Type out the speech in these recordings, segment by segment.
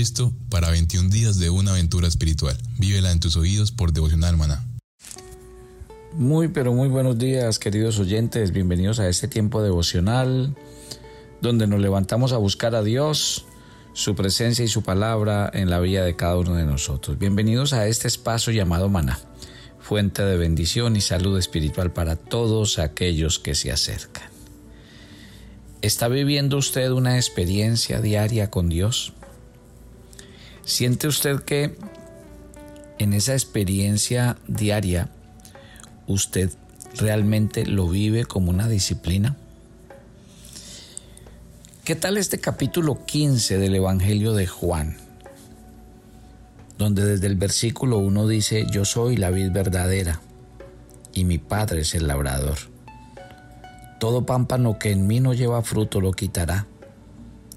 listo para 21 días de una aventura espiritual. Vívela en tus oídos por Devocional Maná. Muy pero muy buenos días queridos oyentes, bienvenidos a este tiempo devocional donde nos levantamos a buscar a Dios, su presencia y su palabra en la vida de cada uno de nosotros. Bienvenidos a este espacio llamado Maná, fuente de bendición y salud espiritual para todos aquellos que se acercan. ¿Está viviendo usted una experiencia diaria con Dios? ¿Siente usted que en esa experiencia diaria usted realmente lo vive como una disciplina? ¿Qué tal este capítulo 15 del Evangelio de Juan? Donde desde el versículo 1 dice, yo soy la vid verdadera y mi Padre es el labrador. Todo pámpano que en mí no lleva fruto lo quitará,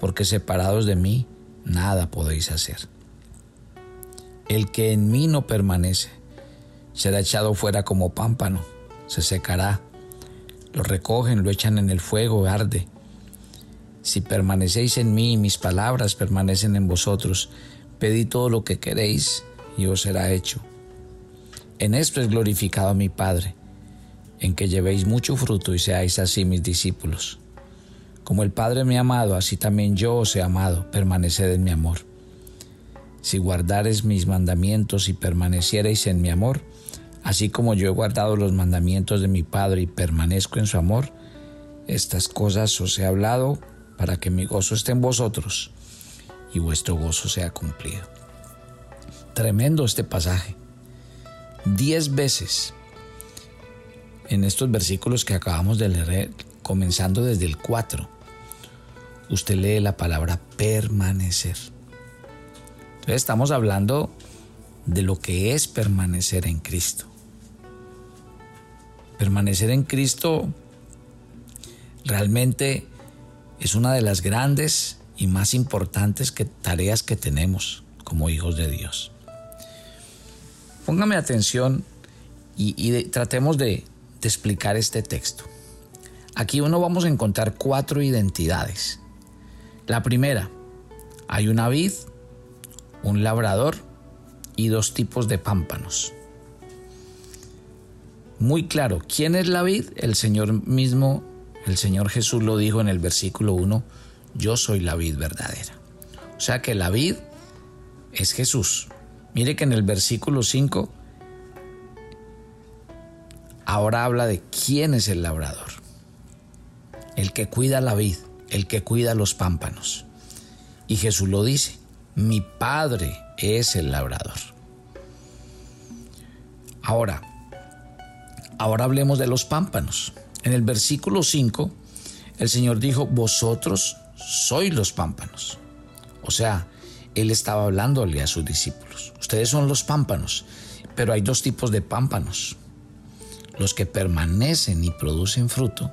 porque separados de mí nada podéis hacer. El que en mí no permanece será echado fuera como pámpano, se secará. Lo recogen, lo echan en el fuego, arde. Si permanecéis en mí y mis palabras permanecen en vosotros, pedid todo lo que queréis y os será hecho. En esto es glorificado mi Padre en que llevéis mucho fruto y seáis así mis discípulos. Como el Padre me ha amado, así también yo os he amado, permaneced en mi amor. Si guardareis mis mandamientos y permaneciereis en mi amor, así como yo he guardado los mandamientos de mi Padre y permanezco en su amor, estas cosas os he hablado para que mi gozo esté en vosotros y vuestro gozo sea cumplido. Tremendo este pasaje. Diez veces en estos versículos que acabamos de leer, comenzando desde el 4, usted lee la palabra permanecer. Entonces estamos hablando de lo que es permanecer en Cristo. Permanecer en Cristo realmente es una de las grandes y más importantes tareas que tenemos como hijos de Dios. Póngame atención y tratemos de, de explicar este texto. Aquí uno vamos a encontrar cuatro identidades. La primera, hay una vid, un labrador y dos tipos de pámpanos. Muy claro, ¿quién es la vid? El Señor mismo, el Señor Jesús lo dijo en el versículo 1, yo soy la vid verdadera. O sea que la vid es Jesús. Mire que en el versículo 5 ahora habla de quién es el labrador. El que cuida la vid, el que cuida los pámpanos. Y Jesús lo dice, mi Padre es el labrador. Ahora, ahora hablemos de los pámpanos. En el versículo 5, el Señor dijo, vosotros sois los pámpanos. O sea, Él estaba hablándole a sus discípulos. Ustedes son los pámpanos, pero hay dos tipos de pámpanos los que permanecen y producen fruto.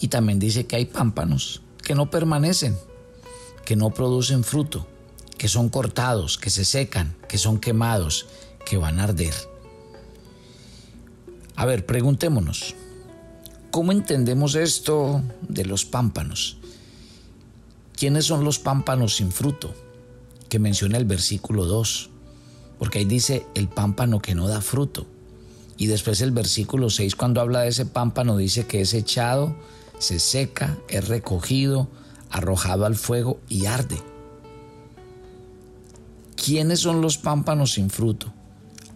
Y también dice que hay pámpanos que no permanecen, que no producen fruto, que son cortados, que se secan, que son quemados, que van a arder. A ver, preguntémonos, ¿cómo entendemos esto de los pámpanos? ¿Quiénes son los pámpanos sin fruto? Que menciona el versículo 2, porque ahí dice el pámpano que no da fruto. Y después el versículo 6 cuando habla de ese pámpano dice que es echado, se seca, es recogido, arrojado al fuego y arde. ¿Quiénes son los pámpanos sin fruto?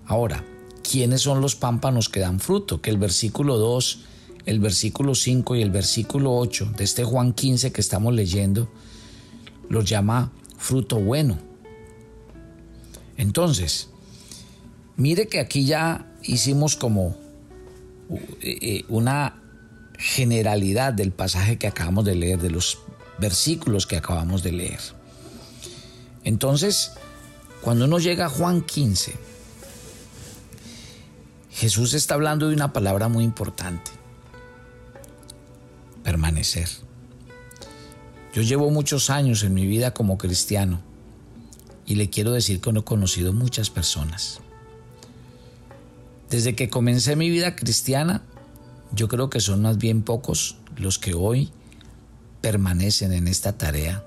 Ahora, ¿quiénes son los pámpanos que dan fruto? Que el versículo 2, el versículo 5 y el versículo 8 de este Juan 15 que estamos leyendo los llama fruto bueno. Entonces, mire que aquí ya hicimos como eh, eh, una generalidad del pasaje que acabamos de leer, de los versículos que acabamos de leer. Entonces, Cuando uno llega a Juan 15, Jesús está hablando de una palabra muy importante, permanecer. Yo llevo muchos años en mi vida como cristiano y le quiero decir que no he conocido muchas personas. Desde que comencé mi vida cristiana, yo creo que son más bien pocos los que hoy permanecen en esta tarea.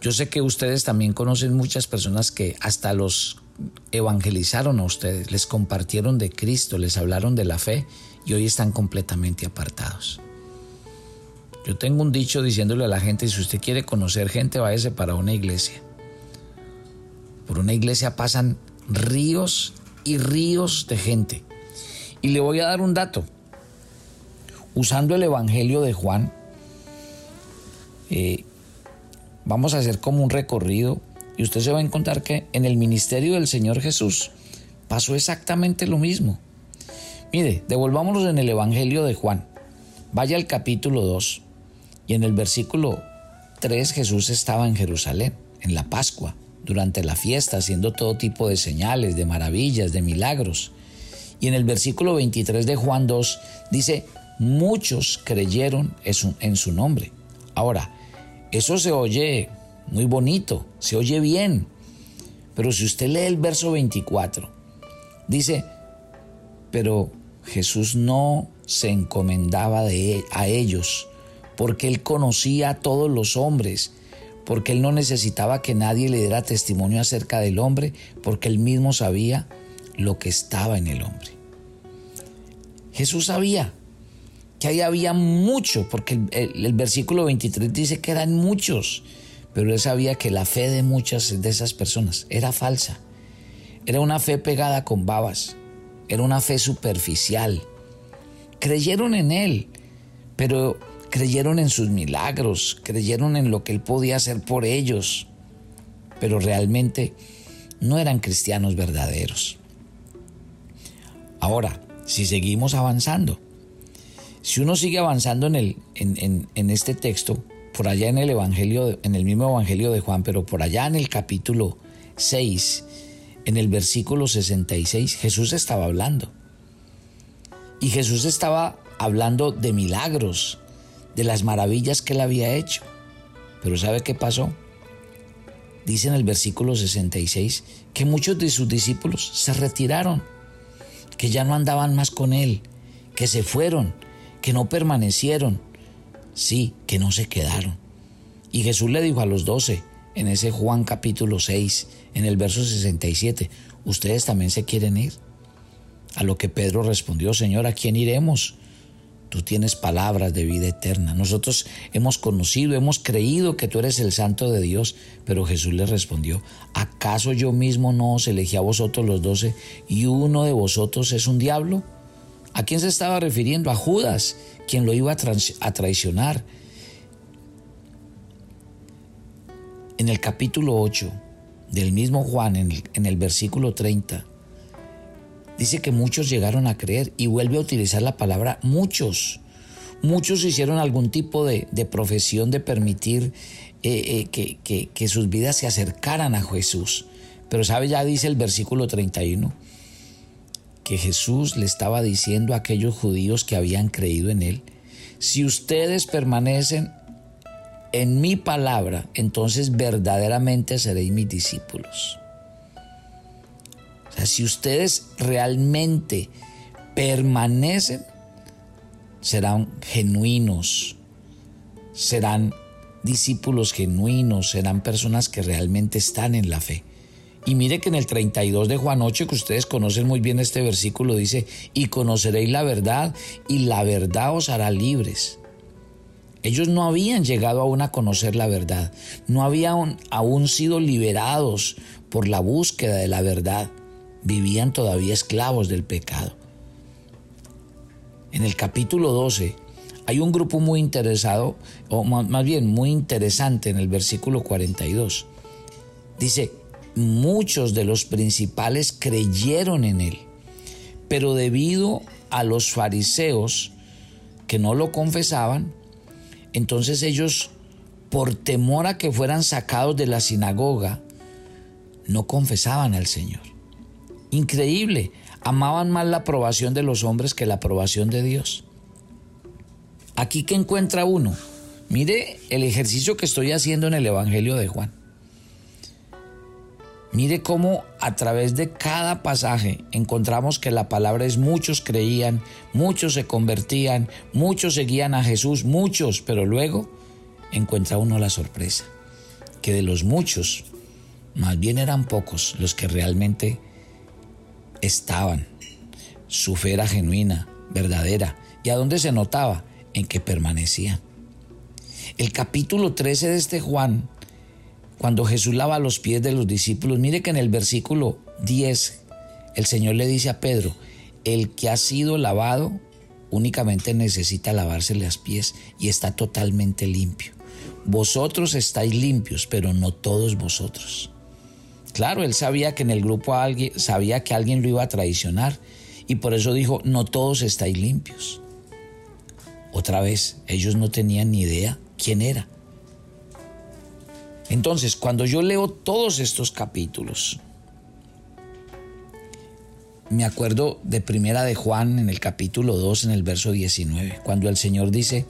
Yo sé que ustedes también conocen muchas personas que hasta los evangelizaron a ustedes, les compartieron de Cristo, les hablaron de la fe y hoy están completamente apartados. Yo tengo un dicho diciéndole a la gente, si usted quiere conocer gente, váyase para una iglesia. Por una iglesia pasan ríos y ríos de gente. Y le voy a dar un dato. Usando el Evangelio de Juan, eh, vamos a hacer como un recorrido y usted se va a encontrar que en el ministerio del Señor Jesús pasó exactamente lo mismo. Mire, devolvámonos en el Evangelio de Juan. Vaya al capítulo 2 y en el versículo 3 Jesús estaba en Jerusalén, en la Pascua, durante la fiesta, haciendo todo tipo de señales, de maravillas, de milagros. Y en el versículo 23 de Juan 2 dice, muchos creyeron en su nombre. Ahora, eso se oye muy bonito, se oye bien. Pero si usted lee el verso 24, dice, pero Jesús no se encomendaba de, a ellos, porque él conocía a todos los hombres, porque él no necesitaba que nadie le diera testimonio acerca del hombre, porque él mismo sabía lo que estaba en el hombre. Jesús sabía que ahí había mucho, porque el, versículo 23 dice que eran muchos pero él sabía que la fe de muchas de esas personas era falsa. Era una fe pegada con babas, era una fe superficial. Creyeron en él, pero creyeron en sus milagros, creyeron en lo que él podía hacer por ellos, pero realmente no eran cristianos verdaderos. Ahora, si seguimos avanzando, si uno sigue avanzando en, el, en, en este texto, por allá en el Evangelio, en el mismo Evangelio de Juan, pero por allá en el capítulo 6, en el versículo 66, Jesús estaba hablando. Y Jesús estaba hablando de milagros, de las maravillas que él había hecho. Pero ¿sabe qué pasó? Dice en el versículo 66 que muchos de sus discípulos se retiraron, que ya no andaban más con él, que se fueron, que no permanecieron, sí, que no se quedaron. Y Jesús le dijo a los doce, en ese Juan capítulo 6, en el verso 67, ¿ustedes también se quieren ir? A lo que Pedro respondió, Señor, ¿a quién iremos? Tú tienes palabras de vida eterna. Nosotros hemos conocido, hemos creído que tú eres el santo de Dios. Pero Jesús le respondió, ¿acaso yo mismo no os elegí a vosotros los doce y uno de vosotros es un diablo? ¿A quién se estaba refiriendo? A Judas, quien lo iba a, traicionar. En el capítulo 8 del mismo Juan, en el, versículo 30, dice que muchos llegaron a creer y vuelve a utilizar la palabra muchos. Muchos hicieron algún tipo de, profesión de permitir eh, eh, que, que sus vidas se acercaran a Jesús. Pero sabe, ya dice el versículo 31, que Jesús le estaba diciendo a aquellos judíos que habían creído en él, si ustedes permanecen en mi palabra, entonces verdaderamente seréis mis discípulos. Si ustedes realmente permanecen, serán genuinos, serán discípulos genuinos, serán personas que realmente están en la fe. Y mire que en el 32 de Juan 8, que ustedes conocen muy bien este versículo, dice, y conoceréis la verdad, y la verdad os hará libres. Ellos no habían llegado aún a conocer la verdad, no habían aún sido liberados por la búsqueda de la verdad, vivían todavía esclavos del pecado. En el capítulo 12 hay un grupo muy interesado, o más bien muy interesante en el versículo 42. Dice, muchos de los principales creyeron en él, pero debido a los fariseos que no lo confesaban, entonces ellos, por temor a que fueran sacados de la sinagoga, no confesaban al Señor. Increíble, amaban más la aprobación de los hombres que la aprobación de Dios. Aquí que encuentra uno, mire el ejercicio que estoy haciendo en el Evangelio de Juan. Mire cómo a través de cada pasaje encontramos que la palabra es muchos creían, muchos se convertían, muchos seguían a Jesús, muchos, pero luego encuentra uno la sorpresa, que de los muchos, más bien eran pocos los que realmente estaban. Su fe era genuina, verdadera. ¿Y a dónde se notaba? En que permanecían. El capítulo 13 de este Juan cuando Jesús lava los pies de los discípulos, mire que en el versículo 10 el Señor le dice a Pedro, el que ha sido lavado únicamente necesita lavarse los pies y está totalmente limpio. Vosotros estáis limpios, pero no todos vosotros. Claro, él sabía que en el grupo alguien, sabía que alguien lo iba a traicionar y por eso dijo, no todos estáis limpios. Otra vez, ellos no tenían ni idea quién era. Entonces, cuando yo leo todos estos capítulos, me acuerdo de Primera de Juan en el capítulo 2, en el verso 19, cuando el Señor dice,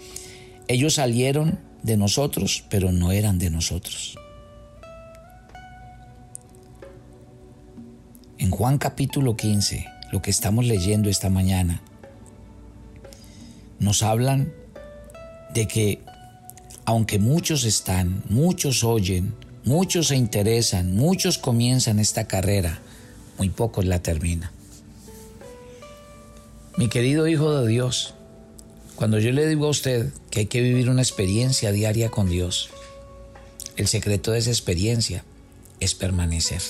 ellos salieron de nosotros, pero no eran de nosotros. En Juan capítulo 15, lo que estamos leyendo esta mañana, nos hablan de que aunque muchos están, muchos oyen, muchos se interesan, muchos comienzan esta carrera, muy pocos la terminan. Mi querido Hijo de Dios, cuando yo le digo a usted que hay que vivir una experiencia diaria con Dios, el secreto de esa experiencia es permanecer.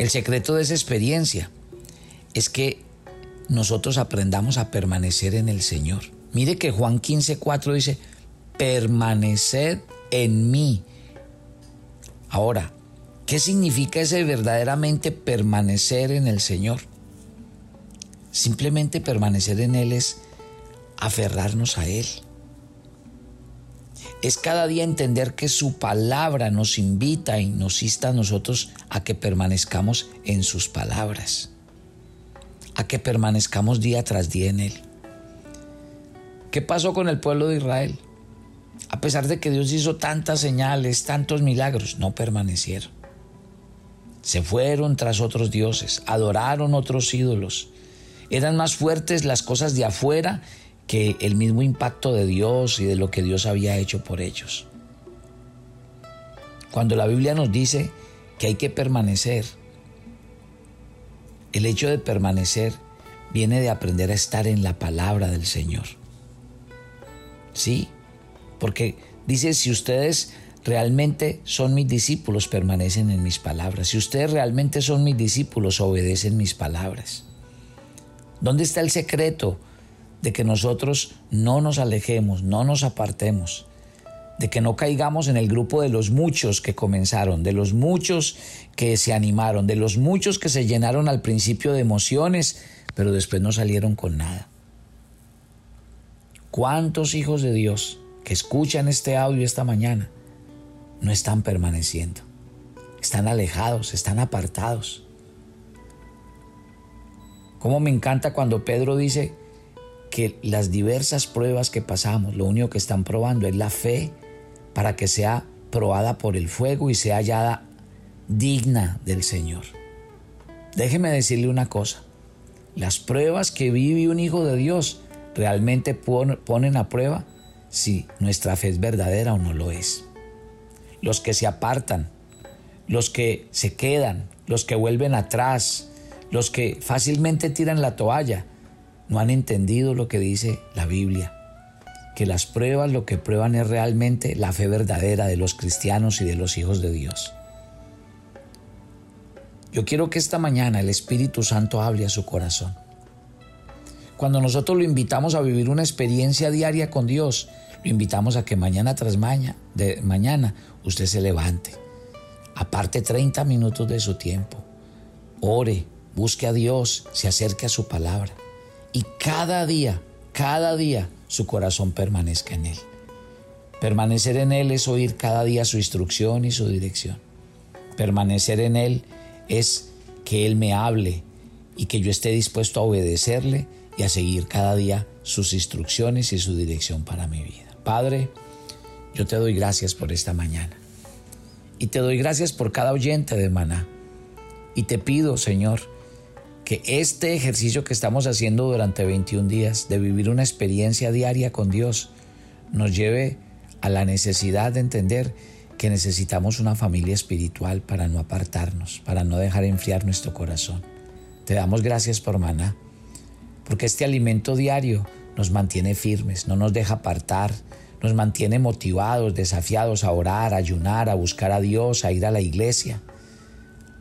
El secreto de esa experiencia es que nosotros aprendamos a permanecer en el Señor. Mire que Juan 15:4 dice, permaneced en mí. Ahora, ¿qué significa ese verdaderamente permanecer en el Señor? Simplemente permanecer en Él es aferrarnos a Él. Es cada día entender que su palabra nos invita y nos insta a nosotros a que permanezcamos en sus palabras, a que permanezcamos día tras día en Él. ¿Qué pasó con el pueblo de Israel? A pesar de que Dios hizo tantas señales, tantos milagros, no permanecieron. Se fueron tras otros dioses, adoraron otros ídolos. Eran más fuertes las cosas de afuera que el mismo impacto de Dios y de lo que Dios había hecho por ellos. Cuando la Biblia nos dice que hay que permanecer, el hecho de permanecer viene de aprender a estar en la palabra del Señor. Sí, porque dice, si ustedes realmente son mis discípulos, permanecen en mis palabras. Si ustedes realmente son mis discípulos, obedecen mis palabras. ¿Dónde está el secreto de que nosotros no nos alejemos, no nos apartemos? de que no caigamos en el grupo de los muchos que comenzaron, de los muchos que se animaron, de los muchos que se llenaron al principio de emociones, pero después no salieron con nada. ¿Cuántos hijos de Dios que escuchan este audio esta mañana no están permaneciendo. Están alejados, están apartados. Como me encanta cuando Pedro dice que las diversas pruebas que pasamos, lo único que están probando es la fe para que sea probada por el fuego y sea hallada digna del Señor. Déjeme decirle una cosa. Las pruebas que vive un hijo de Dios realmente ponen a prueba si nuestra fe es verdadera o no lo es. Los que se apartan, los que se quedan, los que vuelven atrás, los que fácilmente tiran la toalla, no han entendido lo que dice la Biblia, que las pruebas lo que prueban es realmente la fe verdadera de los cristianos y de los hijos de Dios. Yo quiero que esta mañana el Espíritu Santo hable a su corazón. Cuando nosotros lo invitamos a vivir una experiencia diaria con Dios, lo invitamos a que mañana tras mañana, de mañana usted se levante, aparte 30 minutos de su tiempo, ore, busque a Dios, se acerque a su palabra y cada día, cada día su corazón permanezca en Él. Permanecer en Él es oír cada día su instrucción y su dirección. Permanecer en Él es que Él me hable y que yo esté dispuesto a obedecerle y a seguir cada día sus instrucciones y su dirección para mi vida. Padre, yo te doy gracias por esta mañana. Y te doy gracias por cada oyente de Maná. Y te pido, Señor, que este ejercicio que estamos haciendo durante 21 días de vivir una experiencia diaria con Dios nos lleve a la necesidad de entender que necesitamos una familia espiritual para no apartarnos, para no dejar enfriar nuestro corazón. Te damos gracias por maná, porque este alimento diario nos mantiene firmes, no nos deja apartar, nos mantiene motivados, desafiados a orar, a ayunar, a buscar a Dios, a ir a la iglesia,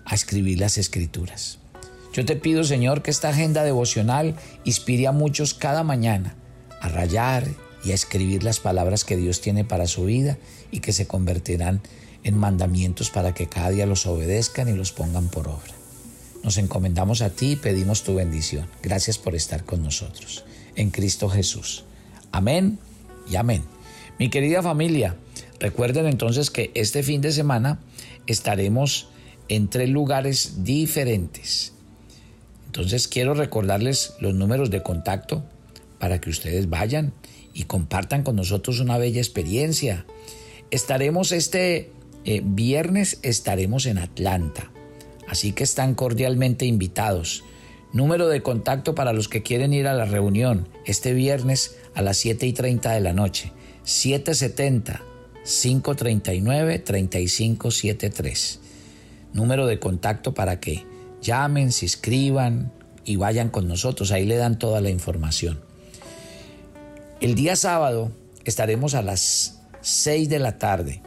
a escribir las escrituras. Yo te pido, Señor, que esta agenda devocional inspire a muchos cada mañana a rayar y a escribir las palabras que Dios tiene para su vida y que se convertirán en mandamientos para que cada día los obedezcan y los pongan por obra. Nos encomendamos a ti y pedimos tu bendición. Gracias por estar con nosotros. En Cristo Jesús. Amén y amén. Mi querida familia, recuerden entonces que este fin de semana estaremos en tres lugares diferentes. Entonces quiero recordarles los números de contacto para que ustedes vayan y compartan con nosotros una bella experiencia. Estaremos este eh, viernes, estaremos en Atlanta, así que están cordialmente invitados. Número de contacto para los que quieren ir a la reunión este viernes a las 7 y 30 de la noche. 770 539 3573. Número de contacto para que llamen, se inscriban y vayan con nosotros. Ahí le dan toda la información. El día sábado estaremos a las 6 de la tarde.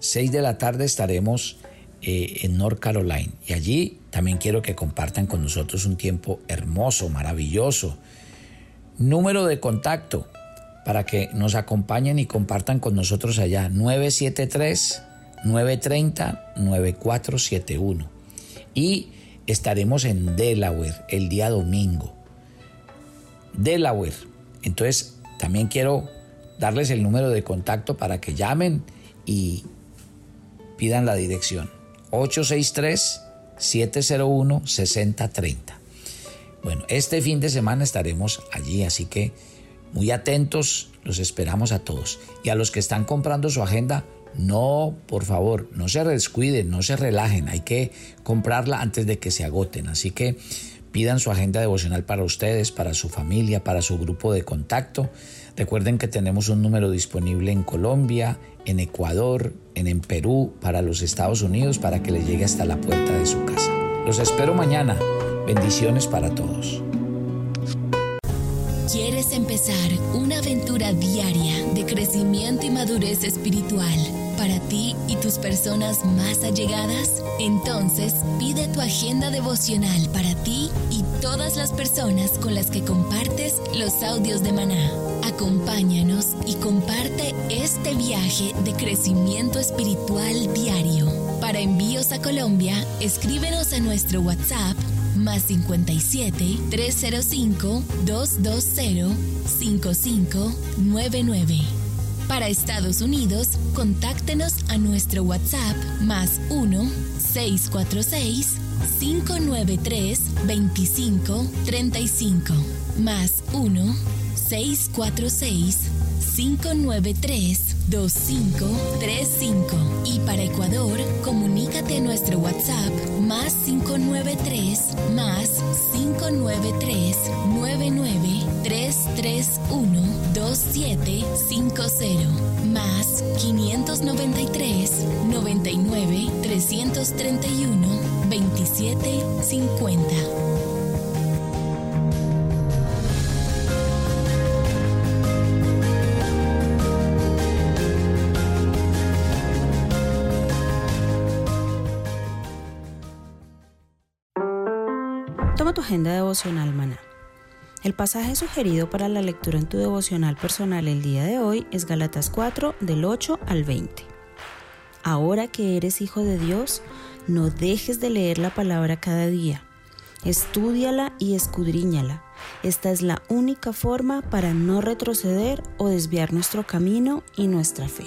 6 de la tarde estaremos eh, en North Carolina y allí también quiero que compartan con nosotros un tiempo hermoso, maravilloso. Número de contacto para que nos acompañen y compartan con nosotros allá 973 930 9471 y estaremos en Delaware el día domingo. Delaware entonces, también quiero darles el número de contacto para que llamen y pidan la dirección. 863-701-6030. Bueno, este fin de semana estaremos allí, así que muy atentos, los esperamos a todos. Y a los que están comprando su agenda, no, por favor, no se descuiden, no se relajen, hay que comprarla antes de que se agoten. Así que Pidan su agenda devocional para ustedes, para su familia, para su grupo de contacto. Recuerden que tenemos un número disponible en Colombia, en Ecuador, en, en Perú, para los Estados Unidos, para que les llegue hasta la puerta de su casa. Los espero mañana. Bendiciones para todos. ¿Quieres empezar una aventura diaria de crecimiento y madurez espiritual para ti y tus personas más allegadas? Entonces pide tu agenda devocional para ti y todas las personas con las que compartes los audios de maná. Acompáñanos y comparte este viaje de crecimiento espiritual diario. Para envíos a Colombia, escríbenos a nuestro WhatsApp más 57 305 220 5599. Para Estados Unidos, contáctenos a nuestro WhatsApp más 1 646 593 2535 más 1 646 593 2535 y para Ecuador, comunícate a nuestro WhatsApp más 593 más 593 99 331 2750 más 593 99 331 2750. Agenda devocional maná. El pasaje sugerido para la lectura en tu devocional personal el día de hoy es Galatas 4 del 8 al 20. Ahora que eres hijo de Dios, no dejes de leer la palabra cada día. Estúdiala y escudriñala. Esta es la única forma para no retroceder o desviar nuestro camino y nuestra fe.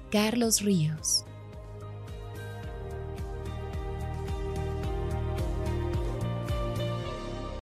Carlos Ríos.